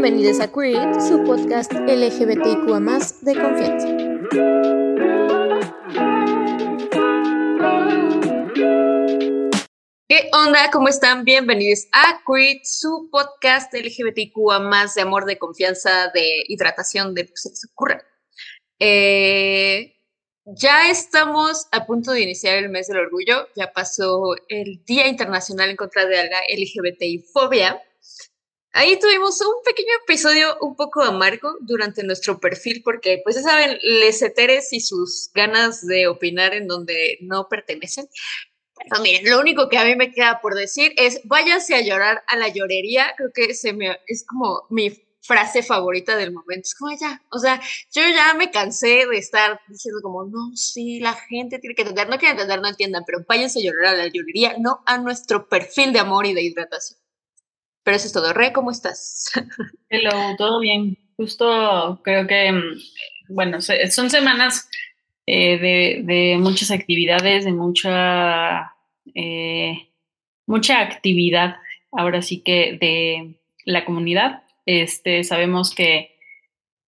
Bienvenidos a Queer, su podcast LGBTIQA de confianza. ¿Qué onda? ¿Cómo están? Bienvenidos a Queer, su podcast LGBTIQA de amor, de confianza, de hidratación, de lo que se ocurra. Eh, ya estamos a punto de iniciar el mes del orgullo. Ya pasó el Día Internacional en contra de la LGBTI fobia. Ahí tuvimos un pequeño episodio un poco amargo durante nuestro perfil porque, pues ya saben, les eteres y sus ganas de opinar en donde no pertenecen. Pero miren, lo único que a mí me queda por decir es váyanse a llorar a la llorería. Creo que se me, es como mi frase favorita del momento. Es como ya, o sea, yo ya me cansé de estar diciendo como, no, sí, la gente tiene que entender, no quieren entender, no entiendan, pero váyanse a llorar a la llorería, no a nuestro perfil de amor y de hidratación. Pero eso es todo. Re, ¿cómo estás? Hello, todo bien. Justo creo que, mm, bueno, son semanas eh, de, muchas actividades, de mucha, eh, mucha actividad, ahora sí que de la comunidad este, sabemos que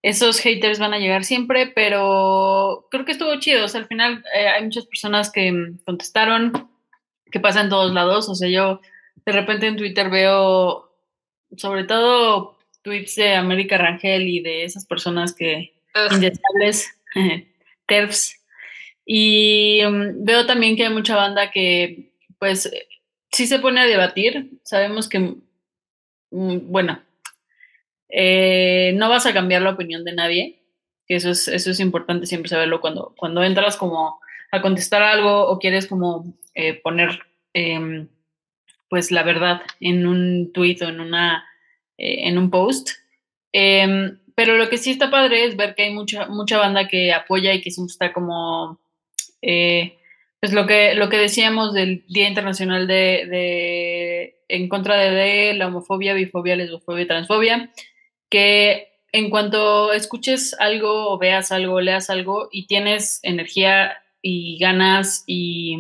esos haters van a llegar siempre, pero creo que estuvo chido. O sea, al final eh, hay muchas personas que mm, contestaron, que pasa en todos lados. O sea, yo de repente en Twitter veo, sobre todo, tweets de América Rangel y de esas personas que, indeseables, TERFs. Y mm, veo también que hay mucha banda que, pues, sí se pone a debatir. Sabemos que, mm, bueno, eh, no vas a cambiar la opinión de nadie, que eso es, eso es importante siempre saberlo cuando, cuando entras como a contestar algo o quieres como eh, poner em, pues la verdad en un tweet o en, una, eh, en un post. Em, pero lo que sí está padre es ver que hay mucha, mucha banda que apoya y que siempre está como pues lo que, lo que decíamos del Día Internacional de, de en contra de, la homofobia, bifobia, lesbofobia y transfobia, que en cuanto escuches algo o veas algo, leas algo y tienes energía y ganas y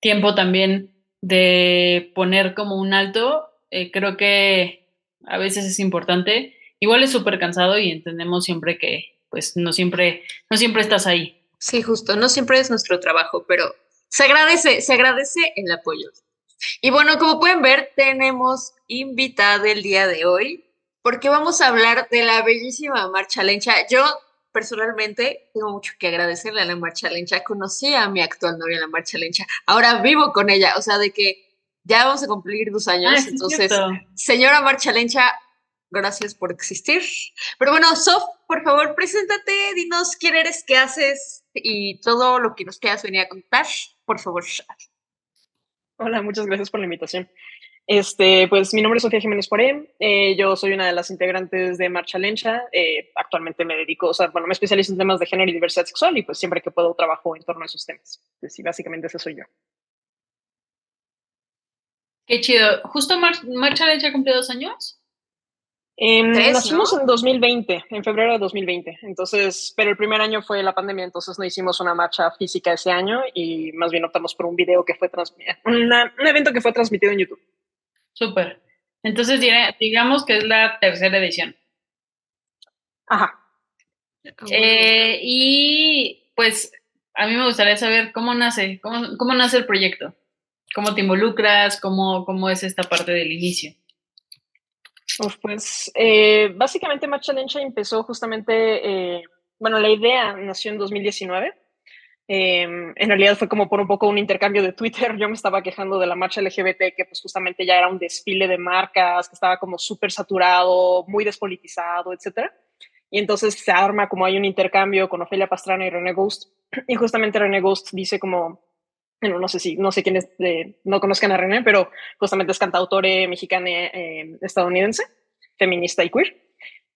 tiempo también de poner como un alto, eh, creo que a veces es importante. Igual es súper cansado y entendemos siempre que pues no siempre, no siempre estás ahí. Sí, justo, no siempre es nuestro trabajo, pero se agradece, se agradece el apoyo. Y bueno, como pueden ver, tenemos invitada el día de hoy porque vamos a hablar de la bellísima Marcha Lencha. Yo personalmente tengo mucho que agradecerle a la Marcha Lencha. Conocí a mi actual novia, la Marcha Lencha. Ahora vivo con ella, o sea, de que ya vamos a cumplir dos años. Ah, entonces, señora Marcha Lencha, gracias por existir. Pero bueno, Sof, por favor, preséntate, dinos quién eres, qué haces y todo lo que nos quieras venir a contar, por favor. Hola, muchas gracias por la invitación. Este, pues mi nombre es Sofía Jiménez Poré, eh, yo soy una de las integrantes de Marcha Lencha, eh, actualmente me dedico, o sea, bueno, me especializo en temas de género y diversidad sexual y pues siempre que puedo trabajo en torno a esos temas. Pues sí, básicamente ese soy yo. Qué chido. ¿Justo Marcha Lencha cumplió dos años? Eh, nacimos en 2020, en febrero de 2020, entonces, pero el primer año fue la pandemia, entonces no hicimos una marcha física ese año y más bien optamos por un video que fue transmitido, un evento que fue transmitido en YouTube. Súper. Entonces, digamos que es la tercera edición. Ajá. Eh, y pues a mí me gustaría saber cómo nace, cómo, cómo nace el proyecto, cómo te involucras, cómo, cómo es esta parte del inicio. pues eh, básicamente Match Challenge empezó justamente, eh, bueno, la idea nació en 2019 Em, en realidad fue como por un poco un intercambio de Twitter. Yo me estaba quejando de la marcha LGBT, que pues justamente ya era un desfile de marcas, que estaba como súper saturado, muy despolitizado, etc. Y entonces se arma como hay un intercambio con Ofelia Pastrana y René Ghost. Y justamente René Ghost dice como, bueno, no sé si, no sé quiénes no conozcan a René, pero justamente es cantautore mexicana eh, estadounidense, feminista y queer.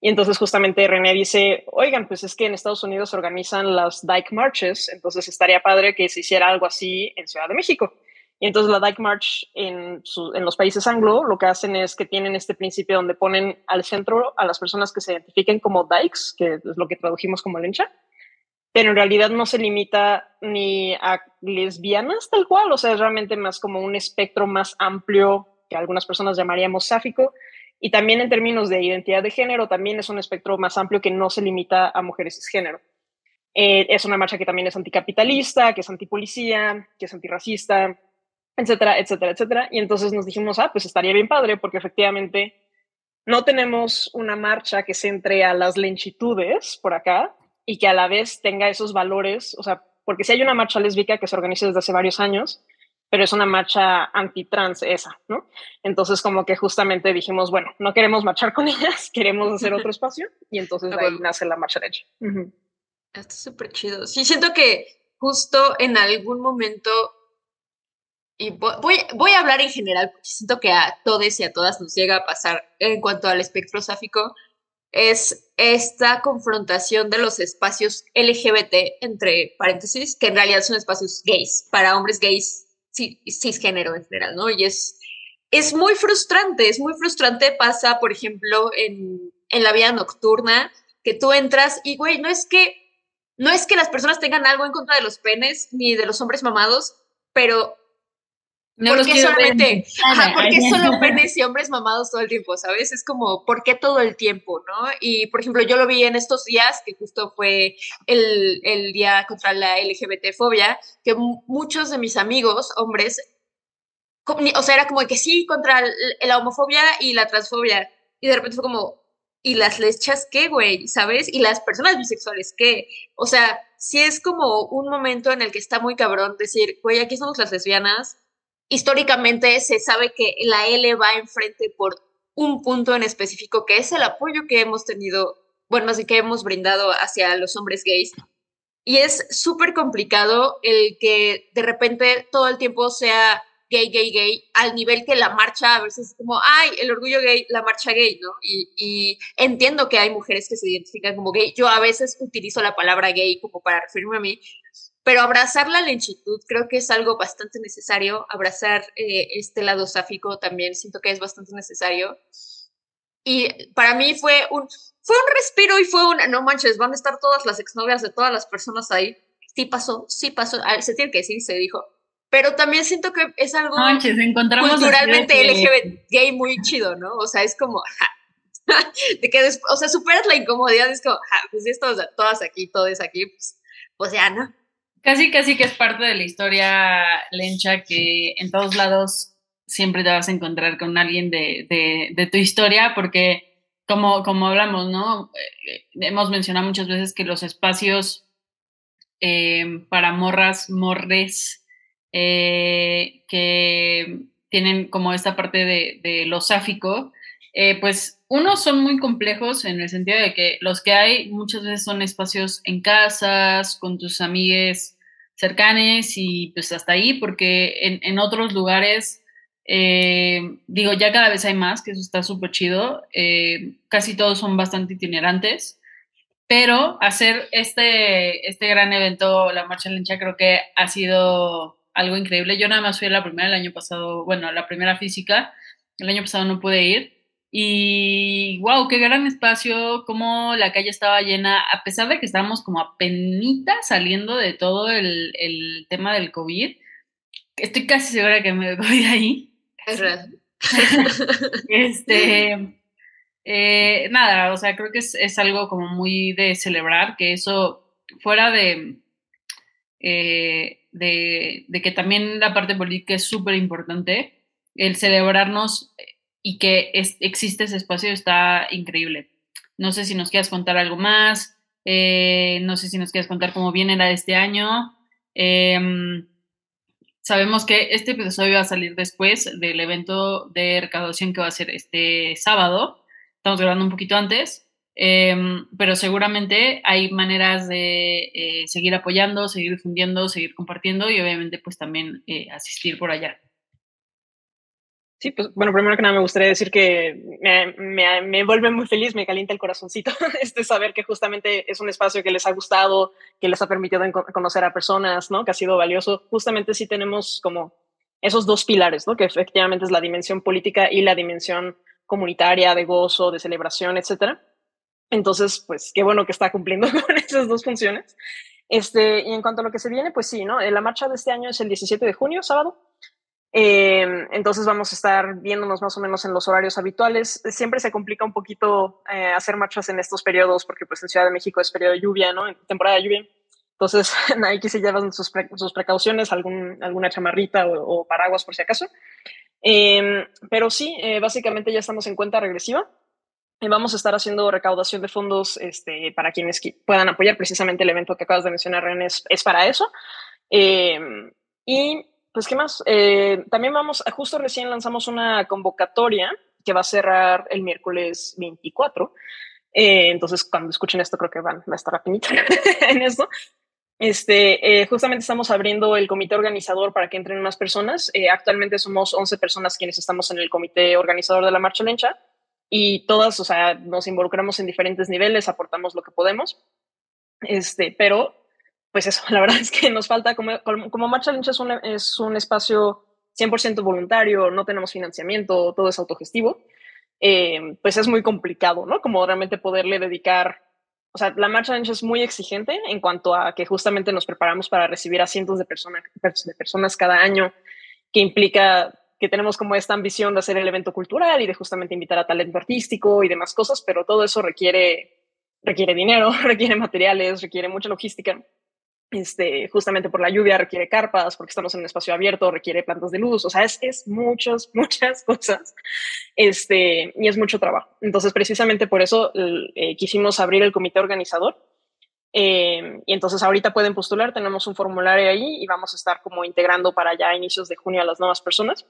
Y entonces justamente René dice, oigan, pues es que en Estados Unidos organizan las Dyke Marches, entonces estaría padre que se hiciera algo así en Ciudad de México. Y entonces la Dyke March en, en los países anglo lo que hacen es que tienen este principio donde ponen al centro a las personas que se identifiquen como dykes, que es lo que tradujimos como lencha, pero en realidad no se limita ni a lesbianas tal cual, o sea, es realmente más como un espectro más amplio que algunas personas llamaríamos sáfico, y también en términos de identidad de género, también es un espectro más amplio que no se limita a mujeres cisgénero. Eh, es una marcha que también es anticapitalista, que es antipolicía, que es antirracista, etcétera, etcétera, etcétera. Y entonces nos dijimos, ah, pues estaría bien padre, porque efectivamente no tenemos una marcha que centre a las lenchitudes por acá y que a la vez tenga esos valores, o sea, porque si hay una marcha lésbica que se organiza desde hace varios años, pero es una marcha anti-trans esa, ¿no? Entonces como que justamente dijimos, bueno, no queremos marchar con ellas, queremos hacer otro espacio y entonces de ahí nace la marcha leche. Está súper chido. Sí, siento que justo en algún momento, y voy, voy a hablar en general, porque siento que a todos y a todas nos llega a pasar en cuanto al espectro sáfico, es esta confrontación de los espacios LGBT, entre paréntesis, que en realidad son espacios gays, para hombres gays cisgénero en general, ¿no? Y es, es muy frustrante, es muy frustrante, pasa, por ejemplo, en, en la vida nocturna, que tú entras y, güey, no es que no es que las personas tengan algo en contra de los penes ni de los hombres mamados, pero no ¿por qué solamente, ¿por qué solo penes y hombres mamados todo el tiempo, sabes? Es como, ¿por qué todo el tiempo, no? Y, por ejemplo, yo lo vi en estos días, que justo fue el, el día contra la LGBT-fobia, que muchos de mis amigos, hombres, o sea, era como que sí, contra la homofobia y la transfobia, y de repente fue como, ¿Y las lechas qué, güey? ¿Sabes? ¿Y las personas bisexuales qué? O sea, sí es como un momento en el que está muy cabrón decir, güey, aquí somos las lesbianas. Históricamente se sabe que la L va enfrente por un punto en específico, que es el apoyo que hemos tenido, bueno, así que hemos brindado hacia los hombres gays. Y es súper complicado el que de repente todo el tiempo sea gay, gay, gay, al nivel que la marcha a veces es como, ay, el orgullo gay, la marcha gay, ¿no? Y, entiendo que hay mujeres que se identifican como gay. Yo a veces utilizo la palabra gay como para referirme a mí, pero abrazar la lenchitud creo que es algo bastante necesario. Abrazar eh, este lado sáfico también siento que es bastante necesario. Y para mí fue un, fue un respiro y fue un, no manches, van a estar todas las exnovias de todas las personas ahí. Sí pasó, sí pasó, se tiene que decir, se dijo, pero también siento que es algo culturalmente LGBT gay muy chido, ¿no? O sea, es como, de que, o sea, superas la incomodidad, es como, pues esto, todas aquí, todos aquí, pues, pues ya, ¿no? Casi, casi que es parte de la historia lencha que en todos lados siempre te vas a encontrar con alguien de, de, de tu historia, porque como, como hablamos, ¿no? Eh, hemos mencionado muchas veces que los espacios eh, para morras, morres, eh, que tienen como esta parte de, lo sáfico, eh, pues unos son muy complejos en el sentido de que los que hay muchas veces son espacios en casas, con tus amigues cercanes y pues hasta ahí, porque en, otros lugares, eh, digo, ya cada vez hay más, que eso está súper chido, casi todos son bastante itinerantes, pero hacer este, este gran evento, la Marcha Lencha, creo que ha sido algo increíble. Yo nada más fui a la primera el año pasado, bueno, la primera física, el año pasado no pude ir. Y wow, qué gran espacio, cómo la calle estaba llena, a pesar de que estábamos como apenas saliendo de todo el, el, tema del COVID. Estoy casi segura que me voy de ahí. Es real. este, eh, nada, o sea, creo que es, es, algo como muy de celebrar, que eso fuera de, eh, de, que también la parte política es súper importante. El celebrarnos y que existe ese espacio está increíble. No sé si nos quieras contar algo más, eh, no sé si nos quieres contar cómo viene la de este año. Em, sabemos que este episodio va a salir después del evento de recaudación que va a ser este sábado. Estamos grabando un poquito antes. Em, pero seguramente hay maneras de eh, seguir apoyando, seguir difundiendo, seguir compartiendo y obviamente pues también eh, asistir por allá. Sí, pues bueno, primero que nada me gustaría decir que me, me, me, vuelve muy feliz, me calienta el corazoncito este saber que justamente es un espacio que les ha gustado, que les ha permitido conocer a personas, ¿no? Que ha sido valioso. Justamente sí tenemos como esos dos pilares, ¿no? Que efectivamente es la dimensión política y la dimensión comunitaria, de gozo, de celebración, etcétera. Entonces, pues qué bueno que está cumpliendo con esas dos funciones. Este, y en cuanto a lo que se viene, pues sí, ¿no? La marcha de este año es el 17 de junio, sábado. Em, entonces vamos a estar viéndonos más o menos en los horarios habituales. Siempre se complica un poquito eh, hacer marchas en estos periodos porque pues en Ciudad de México es periodo de lluvia, ¿no? Temporada de lluvia. Entonces, que se llevan sus, sus precauciones, algún, alguna chamarrita o, paraguas por si acaso. Em, pero sí, eh, básicamente ya estamos en cuenta regresiva. Y vamos a estar haciendo recaudación de fondos este, para quienes puedan apoyar. Precisamente el evento que acabas de mencionar, Ren, es, es para eso. Em, y pues, ¿qué más? Eh, también vamos, justo recién lanzamos una convocatoria que va a cerrar el miércoles 24. Eh, entonces, cuando escuchen esto, creo que van, a estar rapidito en esto. Este, eh, justamente estamos abriendo el comité organizador para que entren más personas. actualmente somos 11 personas quienes estamos en el comité organizador de la Marcha Lencha y todas, o sea, nos involucramos en diferentes niveles, aportamos lo que podemos. Este, pero pues eso, la verdad es que nos falta, como, como Marcha Lynch es un, es un espacio 100% voluntario, no tenemos financiamiento, todo es autogestivo, eh, pues es muy complicado, ¿no? Como realmente poderle dedicar, o sea, la Marcha Lynch es muy exigente en cuanto a que justamente nos preparamos para recibir a cientos de, personas de personas cada año, que implica que tenemos como esta ambición de hacer el evento cultural y de justamente invitar a talento artístico y demás cosas, pero todo eso requiere, requiere dinero, requiere materiales, requiere mucha logística este, justamente por la lluvia requiere carpas, porque estamos en un espacio abierto, requiere plantas de luz, o sea, es, es muchas, muchas cosas, este, y es mucho trabajo. Entonces, precisamente por eso eh, quisimos abrir el comité organizador. Eh, y entonces ahorita pueden postular, tenemos un formulario ahí y vamos a estar como integrando para ya inicios de junio a las nuevas personas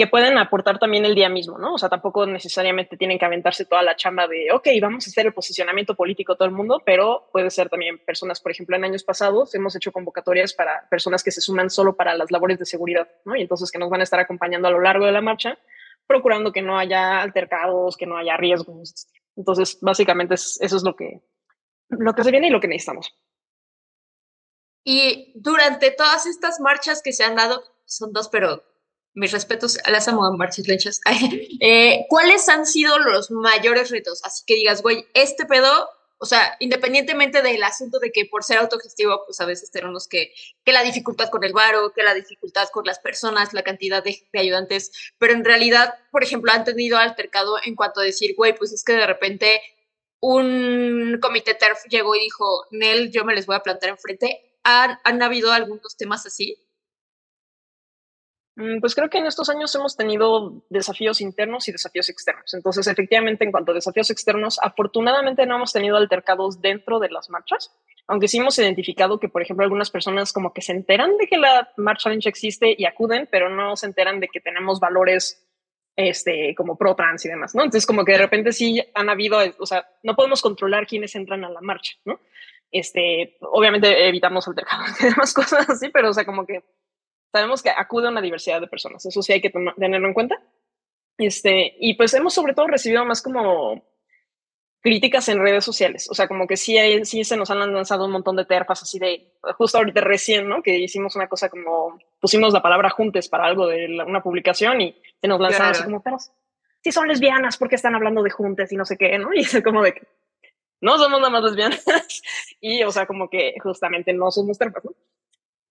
que pueden aportar también el día mismo, ¿no? O sea, tampoco necesariamente tienen que aventarse toda la chamba de, ok, vamos a hacer el posicionamiento político todo el mundo, pero puede ser también personas, por ejemplo, en años pasados hemos hecho convocatorias para personas que se suman solo para las labores de seguridad, ¿no? Y entonces que nos van a estar acompañando a lo largo de la marcha, procurando que no haya altercados, que no haya riesgos. Entonces, básicamente eso es lo que, lo que se viene y lo que necesitamos. Y durante todas estas marchas que se han dado, son dos, pero mis respetos a las amo marchas lechas. Eh, ¿Cuáles han sido los mayores retos? Así que digas, güey, este pedo, o sea, independientemente del asunto de que por ser autogestivo, pues a veces tenemos que, que la dificultad con el varo, que la dificultad con las personas, la cantidad de, ayudantes, pero en realidad, por ejemplo, han tenido altercado en cuanto a decir, güey, pues es que de repente un comité TERF llegó y dijo, Nel, yo me les voy a plantar enfrente. ¿Han, han habido algunos temas así? Mm, pues creo que en estos años hemos tenido desafíos internos y desafíos externos. Entonces, efectivamente, en cuanto a desafíos externos, afortunadamente no hemos tenido altercados dentro de las marchas, aunque sí hemos identificado que, por ejemplo, algunas personas como que se enteran de que la marcha Lynch existe y acuden, pero no se enteran de que tenemos valores este, como pro trans y demás, ¿no? Entonces, como que de repente sí han habido, o sea, no podemos controlar quiénes entran a la marcha, ¿no? Este, obviamente evitamos altercados y demás cosas así, pero o sea, como que sabemos que acude a una diversidad de personas, eso sí hay que tenerlo en cuenta. Este, y pues hemos sobre todo recibido más como críticas en redes sociales, o sea, como que sí, hay, sí se nos han lanzado un montón de terfas así de, justo ahorita recién, ¿no? Que hicimos una cosa como, pusimos la palabra juntes para algo de una publicación y se nos lanzaron así como, pero si son lesbianas, ¿por qué están hablando de juntes y no sé qué, ¿no? Y es como de no somos nada más lesbianas y, o sea, como que justamente no somos terfas, ¿no?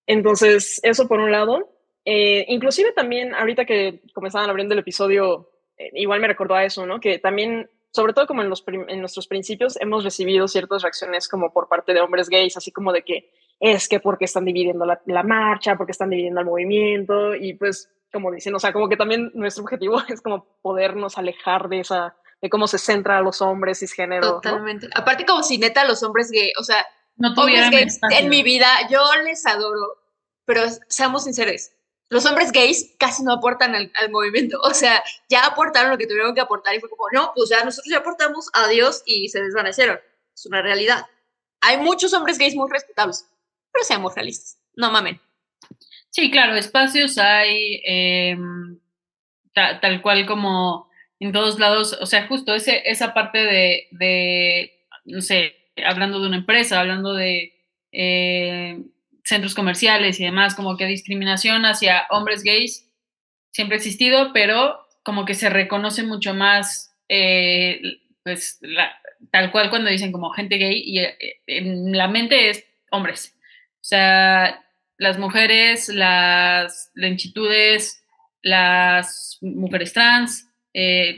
Entonces, eso por un lado. Eh, inclusive también, ahorita que comenzaban abriendo el episodio, eh, igual me recordó a eso, ¿no? Que también, sobre todo como en, los en nuestros principios, hemos recibido ciertas reacciones como por parte de hombres gays, así como de que es que porque están dividiendo la, la marcha, porque están dividiendo el movimiento, y pues, como dicen, o sea, como que también nuestro objetivo es como podernos alejar de esa, de cómo se centra a los hombres cisgénero. Totalmente. Aparte, como si neta los hombres gays, o sea, no hombres gays en mi vida, yo les adoro, pero seamos sinceros, los hombres gays casi no aportan al, movimiento, o sea, ya aportaron lo que tuvieron que aportar y fue como, no, pues ya nosotros ya aportamos a Dios y se desvanecieron. Es una realidad. Hay muchos hombres gays muy respetables, pero seamos realistas, no mamen. Sí, claro, espacios hay em, tal cual como en todos lados, o sea, justo ese, esa parte de, de, no sé, hablando de una empresa, hablando de... Eh, centros comerciales y demás, como que discriminación hacia hombres gays siempre ha existido, pero como que se reconoce mucho más, eh, pues, tal cual cuando dicen como gente gay y eh, en la mente es hombres. O sea, las mujeres, las lentitudes, las mujeres trans,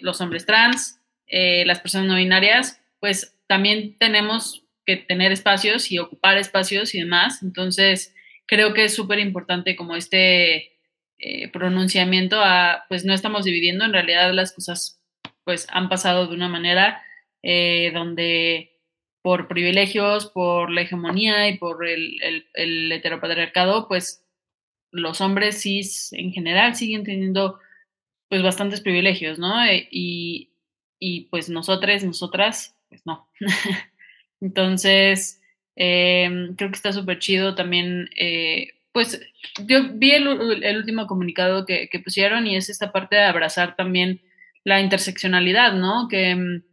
los hombres trans, las personas no binarias, pues también tenemos que tener espacios y ocupar espacios y demás. Entonces, creo que es súper importante como este eh, pronunciamiento pues no estamos dividiendo, en realidad las cosas pues han pasado de una manera donde por privilegios, por la hegemonía y por el, el, heteropatriarcado, pues los hombres cis en general siguen teniendo pues bastantes privilegios, ¿no? Eh, y, y pues nosotras, nosotras, pues no. Entonces, em, creo que está súper chido también, eh, pues yo vi el, último comunicado que, pusieron y es esta parte de abrazar también la interseccionalidad, ¿no? Que em,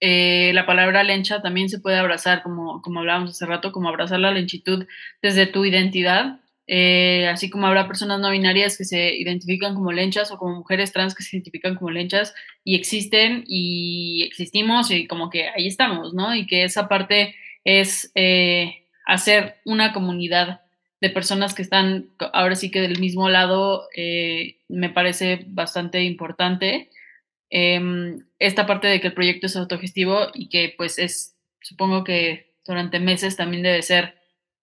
eh, la palabra lencha también se puede abrazar, como, como hablábamos hace rato, como abrazar la lenchitud desde tu identidad eh, así como habrá personas no binarias que se identifican como lenchas o como mujeres trans que se identifican como lenchas y existen y existimos y como que ahí estamos, ¿no? Y que esa parte es eh, hacer una comunidad de personas que están ahora sí que del mismo lado eh, me parece bastante importante. Em, esta parte de que el proyecto es autogestivo y que pues es, supongo que durante meses también debe ser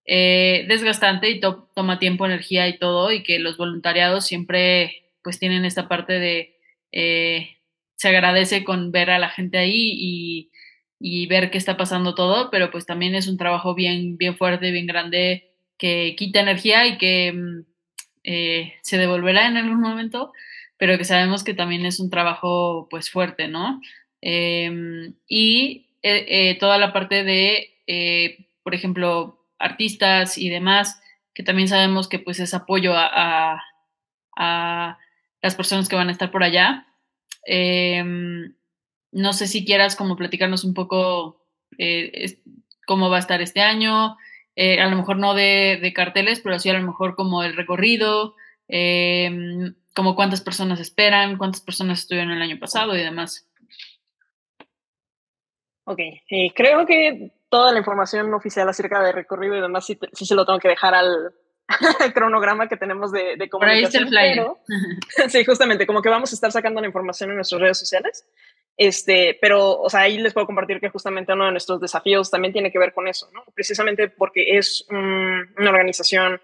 eh, desgastante y toma tiempo, energía y todo, y que los voluntariados siempre pues tienen esta parte de, eh, se agradece con ver a la gente ahí y, y, ver qué está pasando todo, pero pues también es un trabajo bien, bien fuerte, bien grande, que quita energía y que mm, eh, se devolverá en algún momento, pero que sabemos que también es un trabajo pues fuerte, ¿no? Em, y toda la parte de, por ejemplo, artistas y demás, que también sabemos que pues es apoyo a, a, las personas que van a estar por allá. Em, no sé si quieras como platicarnos un poco eh, cómo va a estar este año, eh, a lo mejor no de, de, carteles, pero sí a lo mejor como el recorrido, eh, como cuántas personas esperan, cuántas personas estuvieron el año pasado y demás. Ok, eh, creo que toda la información oficial acerca del recorrido y demás sí, sí se lo tengo que dejar al, cronograma que tenemos de, de comunicación. Pero, sí, justamente, como que vamos a estar sacando la información en nuestras redes sociales. Este, pero, o sea, ahí les puedo compartir que justamente uno de nuestros desafíos también tiene que ver con eso, ¿no? Precisamente porque es una organización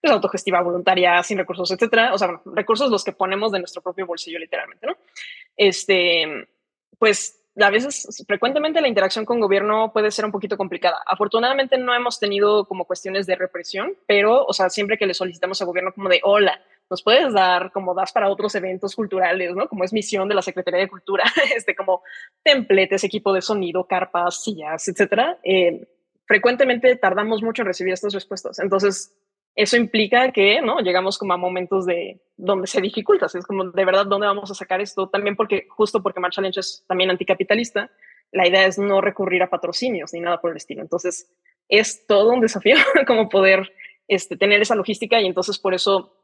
pues, autogestiva, voluntaria, sin recursos, etcétera. O sea, recursos los que ponemos de nuestro propio bolsillo, literalmente, ¿no? Este, pues a veces, frecuentemente la interacción con gobierno puede ser un poquito complicada. Afortunadamente no hemos tenido como cuestiones de represión, pero, o sea, siempre que le solicitamos al gobierno como de, hola, nos puedes dar como das para otros eventos culturales, ¿no? Como es misión de la Secretaría de Cultura, este, como templetes, equipo de sonido, carpas, sillas, etcétera. Eh, frecuentemente tardamos mucho en recibir estas respuestas. Entonces, eso implica que, ¿no? Llegamos como a momentos de donde se dificulta, es como de verdad dónde vamos a sacar esto, también porque justo porque Marcha Lynch es también anticapitalista, la idea es no recurrir a patrocinios ni nada por el estilo. Entonces, es todo un desafío como poder este, tener esa logística y entonces por eso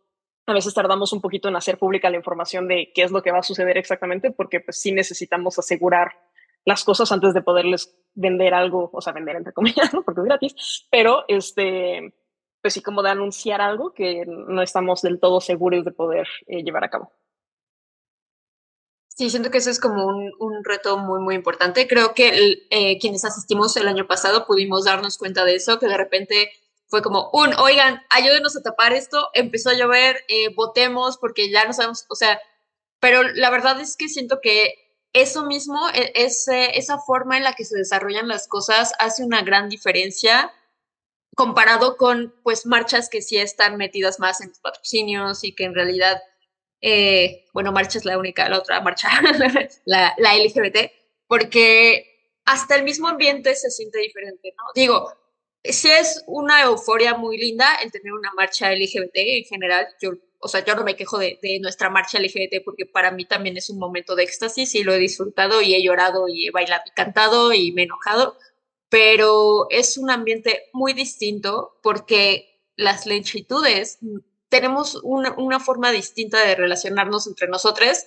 a veces tardamos un poquito en hacer pública la información de qué es lo que va a suceder exactamente, porque pues sí necesitamos asegurar las cosas antes de poderles vender algo, o sea, vender entre comillas, ¿no? porque es gratis, pero este, pues sí, como de anunciar algo que no estamos del todo seguros de poder eh, llevar a cabo. Sí, siento que eso es como un, un reto muy, muy importante. Creo que eh, quienes asistimos el año pasado pudimos darnos cuenta de eso, que de repente fue como un, oigan, ayúdenos a tapar esto, empezó a llover, eh, votemos porque ya no sabemos, o sea, pero la verdad es que siento que eso mismo, e, ese, esa forma en la que se desarrollan las cosas hace una gran diferencia comparado con pues marchas que sí están metidas más en patrocinios y que en realidad, eh, bueno, marcha es la única, la otra marcha, la, la LGBT, porque hasta el mismo ambiente se siente diferente, ¿no? Digo, sí es una euforia muy linda el tener una marcha LGBT en general, yo, o sea, yo no me quejo de, de nuestra marcha LGBT porque para mí también es un momento de éxtasis y lo he disfrutado y he llorado y he bailado y cantado y me he enojado, pero es un ambiente muy distinto porque las longitudes tenemos una, forma distinta de relacionarnos entre nosotros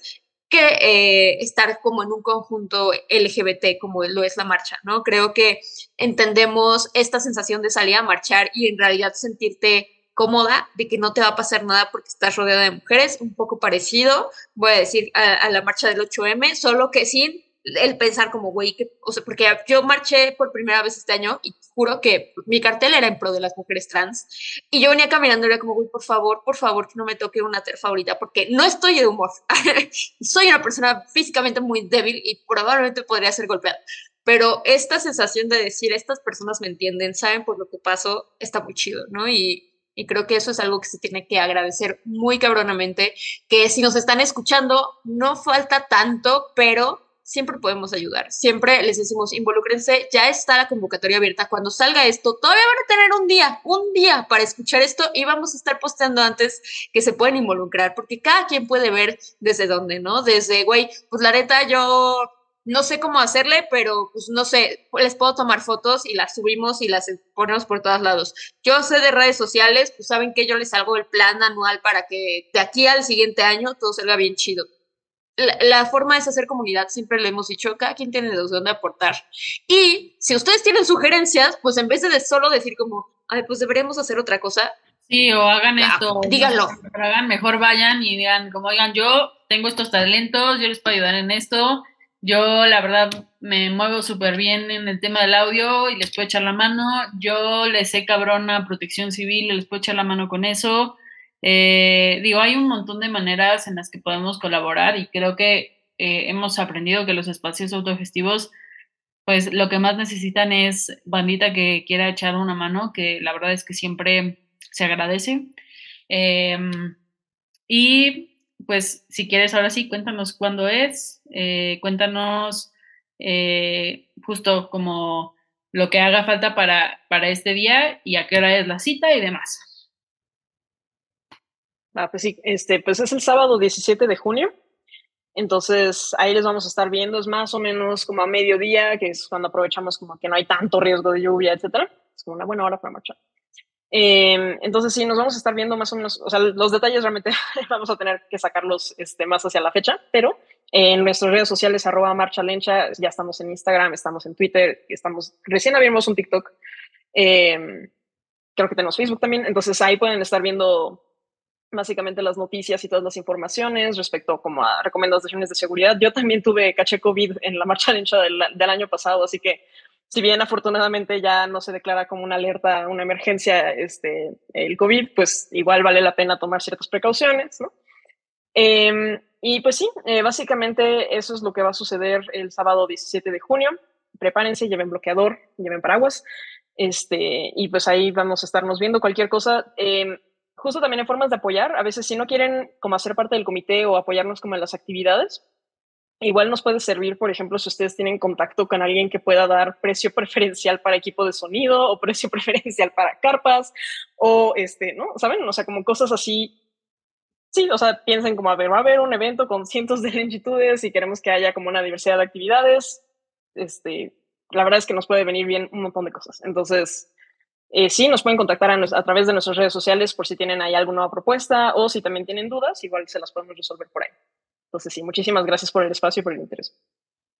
que eh, estar como en un conjunto LGBT como lo es la marcha, ¿no? Creo que entendemos esta sensación de salir a marchar y en realidad sentirte cómoda de que no te va a pasar nada porque estás rodeada de mujeres, un poco parecido, voy a decir, a, la marcha del 8M, solo que sin el pensar como, güey, o sea, porque yo marché por primera vez este año y juro que mi cartel era en pro de las mujeres trans y yo venía caminando y era como, güey, por favor, por favor, que no me toque una ter favorita porque no estoy de humor. Soy una persona físicamente muy débil y probablemente podría ser golpeada. Pero esta sensación de decir, estas personas me entienden, saben por lo que pasó, está muy chido, ¿no? Y creo que eso es algo que se tiene que agradecer muy cabronamente, que si nos están escuchando, no falta tanto, pero siempre podemos ayudar. Siempre les decimos, involúcrense, ya está la convocatoria abierta. Cuando salga esto, todavía van a tener un día, un día para escuchar esto y vamos a estar posteando antes que se pueden involucrar, porque cada quien puede ver desde dónde, ¿no? Desde, güey, pues la yo no sé cómo hacerle, pero pues no sé, les puedo tomar fotos y las subimos y las ponemos por todos lados. Yo sé de redes sociales, pues saben que yo les hago el plan anual para que de aquí al siguiente año todo salga bien chido. La, forma es hacer comunidad, siempre le hemos dicho, cada quien tiene de dónde aportar. Y si ustedes tienen sugerencias, pues en vez de solo decir como, ay, pues deberíamos hacer otra cosa. Sí, o hagan esto. Díganlo. hagan, mejor vayan y digan, como, oigan, yo tengo estos talentos, yo les puedo ayudar en esto yo, la verdad, me muevo súper bien en el tema del audio y les puedo echar la mano. Yo les sé cabrona protección civil, les puedo echar la mano con eso. Eh, digo, hay un montón de maneras en las que podemos colaborar y creo que eh, hemos aprendido que los espacios autogestivos, pues lo que más necesitan es bandita que quiera echar una mano, que la verdad es que siempre se agradece. Em, y pues si quieres ahora sí, cuéntanos cuándo es, eh, cuéntanos eh, justo como lo que haga falta para, para este día y a qué hora es la cita y demás. Ah, pues sí, este, pues es el sábado 17 de junio. Entonces ahí les vamos a estar viendo, es más o menos como a mediodía, que es cuando aprovechamos como que no hay tanto riesgo de lluvia, etcétera. Es como una buena hora para marchar. Eh, entonces sí, nos vamos a estar viendo más o menos, o sea, los detalles realmente vamos a tener que sacarlos este, más hacia la fecha, pero en nuestras redes sociales, arroba marcha lencha, ya estamos en Instagram, estamos en Twitter, estamos, recién abrimos un TikTok, eh, creo que tenemos Facebook también, entonces ahí pueden estar viendo básicamente las noticias y todas las informaciones respecto como a recomendaciones de seguridad. Yo también tuve caché COVID en la marcha del, del año pasado, así que si bien afortunadamente ya no se declara como una alerta, una emergencia, este, el COVID, pues igual vale la pena tomar ciertas precauciones, ¿no? Em, y pues sí, eh, básicamente eso es lo que va a suceder el sábado 17 de junio. Prepárense, lleven bloqueador, lleven paraguas, este, y pues ahí vamos a estarnos viendo cualquier cosa. Em, justo también en formas de apoyar, a veces si no quieren como hacer parte del comité o apoyarnos como en las actividades, Igual nos puede servir, por ejemplo, si ustedes tienen contacto con alguien que pueda dar precio preferencial para equipo de sonido o precio preferencial para carpas o este, ¿no? ¿Saben? O sea, como cosas así. Sí, o sea, piensen como, a ver, va a haber un evento con cientos de longitudes y queremos que haya como una diversidad de actividades. Este, la verdad es que nos puede venir bien un montón de cosas. Entonces, eh, sí, nos pueden contactar a, a, través de nuestras redes sociales por si tienen ahí alguna propuesta o si también tienen dudas, igual se las podemos resolver por ahí. Entonces, sí, muchísimas gracias por el espacio y por el interés.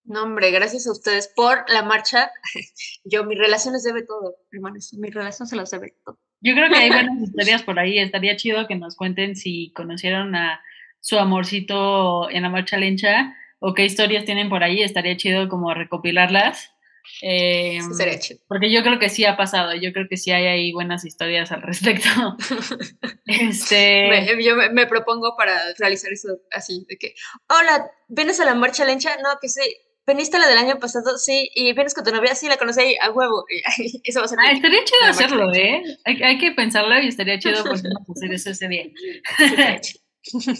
No, hombre, gracias a ustedes por la marcha. Yo, mi relación les debe todo, hermanos. Mi relación se los debe todo. Yo creo que hay buenas historias por ahí. Estaría chido que nos cuenten si conocieron a su amorcito en la marcha lencha o qué historias tienen por ahí. Estaría chido como recopilarlas eh, porque yo creo que sí ha pasado, yo creo que sí hay ahí buenas historias al respecto. este... me, yo me, propongo para realizar eso así, de que, hola, ¿vienes a la marcha lencha? No, que sí. ¿Veniste a la del año pasado? Sí. ¿Y vienes con tu novia? Sí, la conocí a huevo. Eso va a ser. Ah, estaría chido hacerlo, ¿eh? Hay, hay, que pensarlo y estaría chido pues, hacer eso ese día.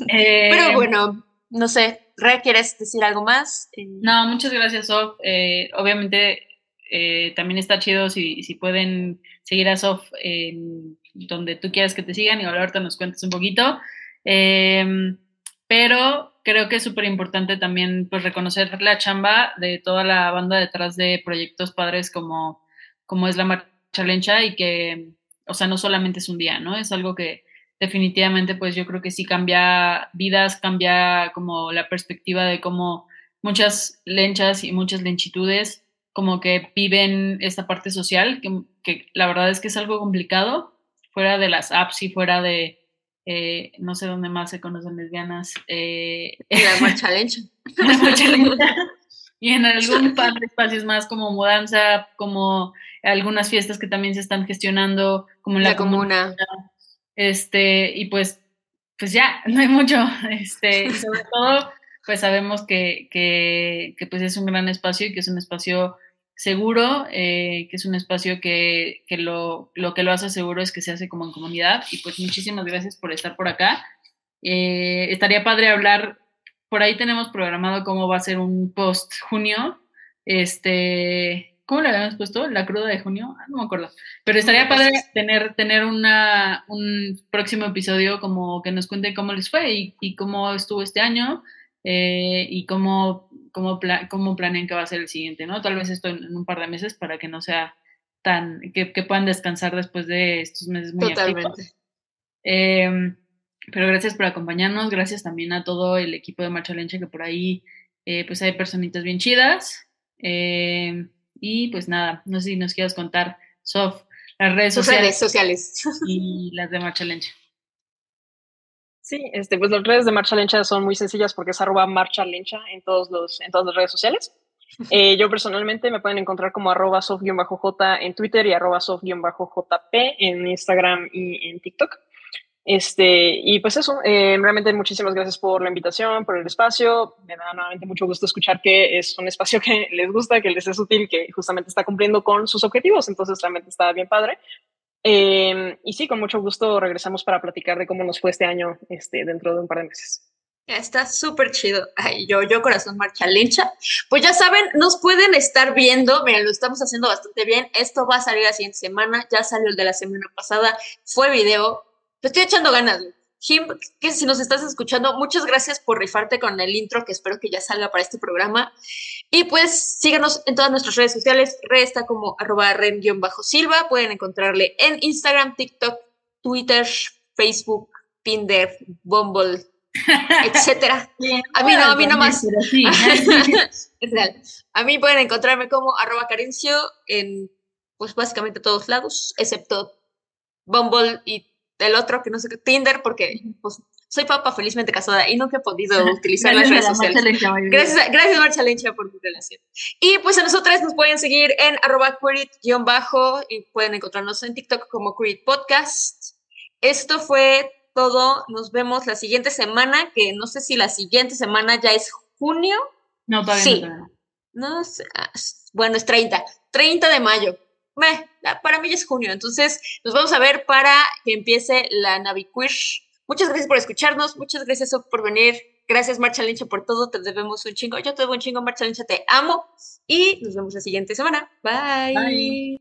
eh, Pero bueno, no sé, Re, ¿quieres decir algo más? Eh, no, muchas gracias, Sof. Eh, obviamente eh, también está chido si, si, pueden seguir a Sof en donde tú quieras que te sigan y ahorita nos cuentes un poquito. Em, pero creo que es súper importante también pues, reconocer la chamba de toda la banda detrás de proyectos padres como, como es la Marcha Lencha y que, o sea, no solamente es un día, ¿no? Es algo que definitivamente pues yo creo que sí cambia vidas, cambia como la perspectiva de cómo muchas lenchas y muchas lenchitudes como que viven esta parte social, que, que la verdad es que es algo complicado, fuera de las apps y fuera de, eh, no sé dónde más se conocen lesbianas. Eh, la marcha lencha. y en algún par de espacios más como mudanza, como algunas fiestas que también se están gestionando, como en la, comuna. Este, y pues, pues ya, no hay mucho. Este, y sobre todo, pues sabemos que, que, pues es un gran espacio y que es un espacio seguro, eh, que es un espacio que, que lo, lo, que lo hace seguro es que se hace como en comunidad. Y pues muchísimas gracias por estar por acá. Eh, estaría padre hablar, por ahí tenemos programado cómo va a ser un post junio. Este, ¿cómo le habíamos puesto? ¿La cruda de junio? Ah, no me acuerdo. Pero estaría padre tener, tener una, un próximo episodio como que nos cuente cómo les fue y, y cómo estuvo este año eh, y cómo, cómo, cómo planean que va a ser el siguiente, ¿no? Tal vez esto en, un par de meses para que no sea tan, que, puedan descansar después de estos meses muy Totalmente. Em, pero gracias por acompañarnos, gracias también a todo el equipo de Marcha Lencha que por ahí eh, pues hay personitas bien chidas. Em, y pues nada, no sé si nos quieras contar, Sof, las redes sociales, sociales y las de Marcha Lencha. Sí, este, pues las redes de Marcha Lencha son muy sencillas porque es arroba Marcha Lencha en, todos los, en todas las redes sociales. Eh, yo personalmente me pueden encontrar como arroba sof-j en Twitter y arroba sof-jp en Instagram y en TikTok. Este, y pues eso, eh, realmente muchísimas gracias por la invitación, por el espacio. Me da nuevamente mucho gusto escuchar que es un espacio que les gusta, que les es útil, que justamente está cumpliendo con sus objetivos. Entonces, realmente está bien padre. Em, y sí, con mucho gusto regresamos para platicar de cómo nos fue este año este, dentro de un par de meses. Está súper chido. Ay, yo, yo corazón marcha lencha. Pues ya saben, nos pueden estar viendo. Miren, lo estamos haciendo bastante bien. Esto va a salir la siguiente semana. Ya salió el de la semana pasada. Fue video. Te estoy echando ganas. Jim, que si nos estás escuchando, muchas gracias por rifarte con el intro, que espero que ya salga para este programa. Y pues síganos en todas nuestras redes sociales. Red está como arroba ren-silva. Pueden encontrarle en Instagram, TikTok, Twitter, Facebook, Tinder, Bumble, etcétera. A mí no, a mí no más. es real. A mí pueden encontrarme como arroba carencio en pues básicamente todos lados, excepto Bumble y el otro que no sé qué, Tinder, porque pues, soy papá felizmente casada y nunca he podido utilizar las redes sociales. Gracias, gracias Marcha Lencha por tu relación. Y pues a nosotras nos pueden seguir en arroba bajo y pueden encontrarnos en TikTok como Querit Podcast. Esto fue todo. Nos vemos la siguiente semana, que no sé si la siguiente semana ya es junio. No, todavía sí. no. sé. Ah, bueno, es 30. 30 de mayo para mí es junio, entonces nos vamos a ver para que empiece la Naviquish. Muchas gracias por escucharnos, muchas gracias por venir, gracias Marcha Lincha por todo, te debemos un chingo, yo te debo un chingo, Marcha Lincha, te amo y nos vemos la siguiente semana. Bye.